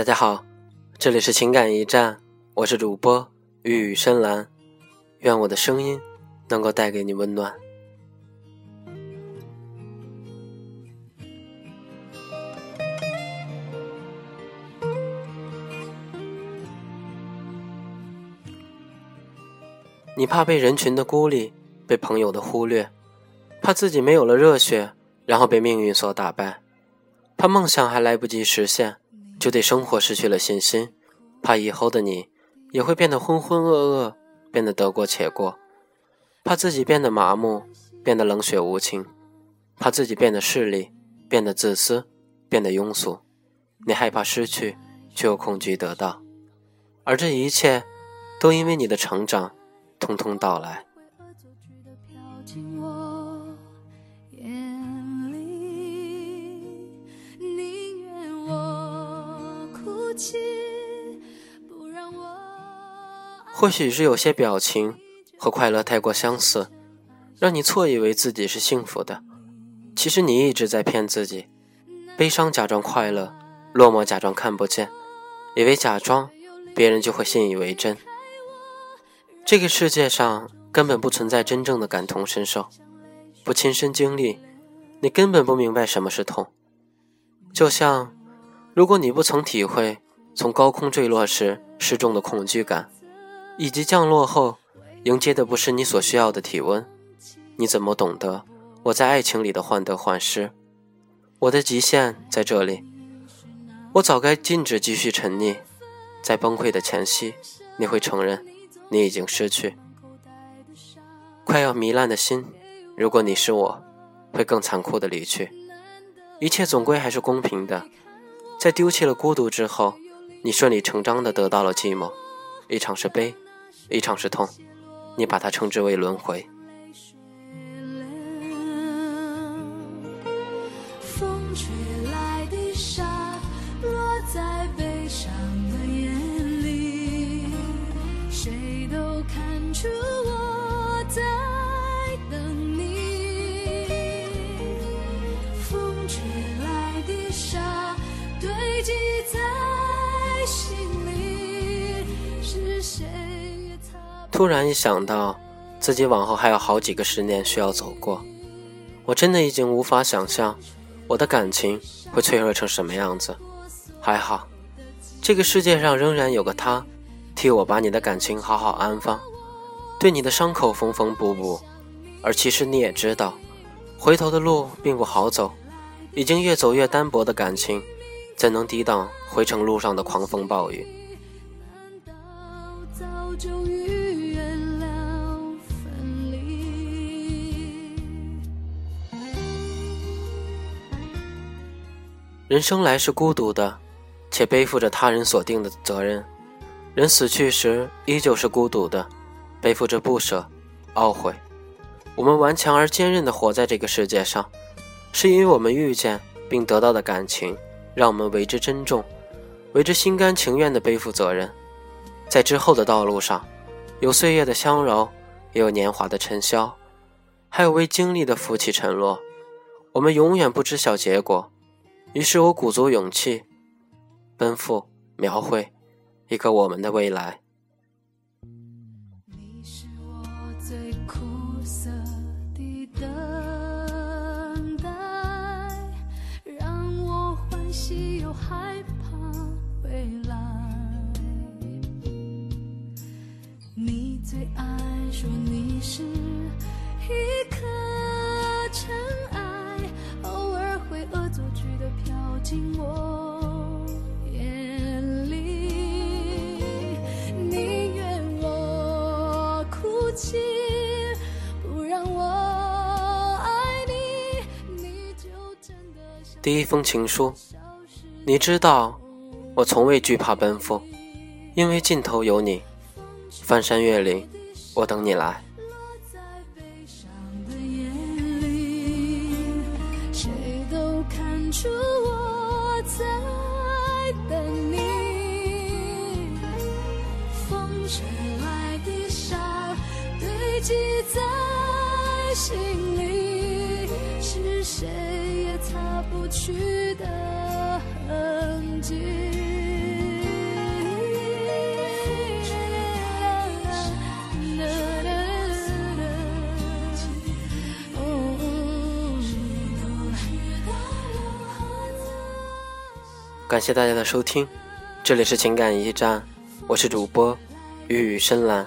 大家好，这里是情感驿站，我是主播玉宇深蓝，愿我的声音能够带给你温暖。你怕被人群的孤立，被朋友的忽略，怕自己没有了热血，然后被命运所打败，怕梦想还来不及实现。就对生活失去了信心，怕以后的你也会变得浑浑噩噩，变得得过且过，怕自己变得麻木，变得冷血无情，怕自己变得势利，变得自私，变得庸俗。你害怕失去，却又恐惧得到，而这一切，都因为你的成长，通通到来。或许是有些表情和快乐太过相似，让你错以为自己是幸福的。其实你一直在骗自己，悲伤假装快乐，落寞假装看不见，以为假装别人就会信以为真。这个世界上根本不存在真正的感同身受，不亲身经历，你根本不明白什么是痛。就像，如果你不曾体会从高空坠落时失重的恐惧感。以及降落后，迎接的不是你所需要的体温，你怎么懂得我在爱情里的患得患失？我的极限在这里，我早该禁止继续沉溺，在崩溃的前夕，你会承认你已经失去，快要糜烂的心。如果你是我，会更残酷的离去。一切总归还是公平的，在丢弃了孤独之后，你顺理成章的得到了寂寞，一场是悲。一场是痛，你把它称之为轮回。风吹来的沙落在悲伤的眼里，谁都看出突然一想到，自己往后还有好几个十年需要走过，我真的已经无法想象我的感情会脆弱成什么样子。还好，这个世界上仍然有个他，替我把你的感情好好安放，对你的伤口缝缝补补。而其实你也知道，回头的路并不好走，已经越走越单薄的感情，怎能抵挡回程路上的狂风暴雨？难道早就遇人生来是孤独的，且背负着他人所定的责任；人死去时依旧是孤独的，背负着不舍、懊悔。我们顽强而坚韧地活在这个世界上，是因为我们遇见并得到的感情，让我们为之珍重，为之心甘情愿地背负责任。在之后的道路上，有岁月的相柔，也有年华的尘嚣，还有未经历的浮起沉落。我们永远不知晓结果。于是我鼓足勇气，奔赴描绘一个我们的未来。你是我最苦涩的等待，让我欢喜又害怕未来。你最爱说你是一颗进我眼里，宁愿我哭泣，不让我爱你，你就真的第一封情书，你知道，我从未惧怕奔赴，因为尽头有你，翻山越岭，我等你来。出记在心里。感谢大家的收听，这里是情感驿站，我是主播，玉语深蓝。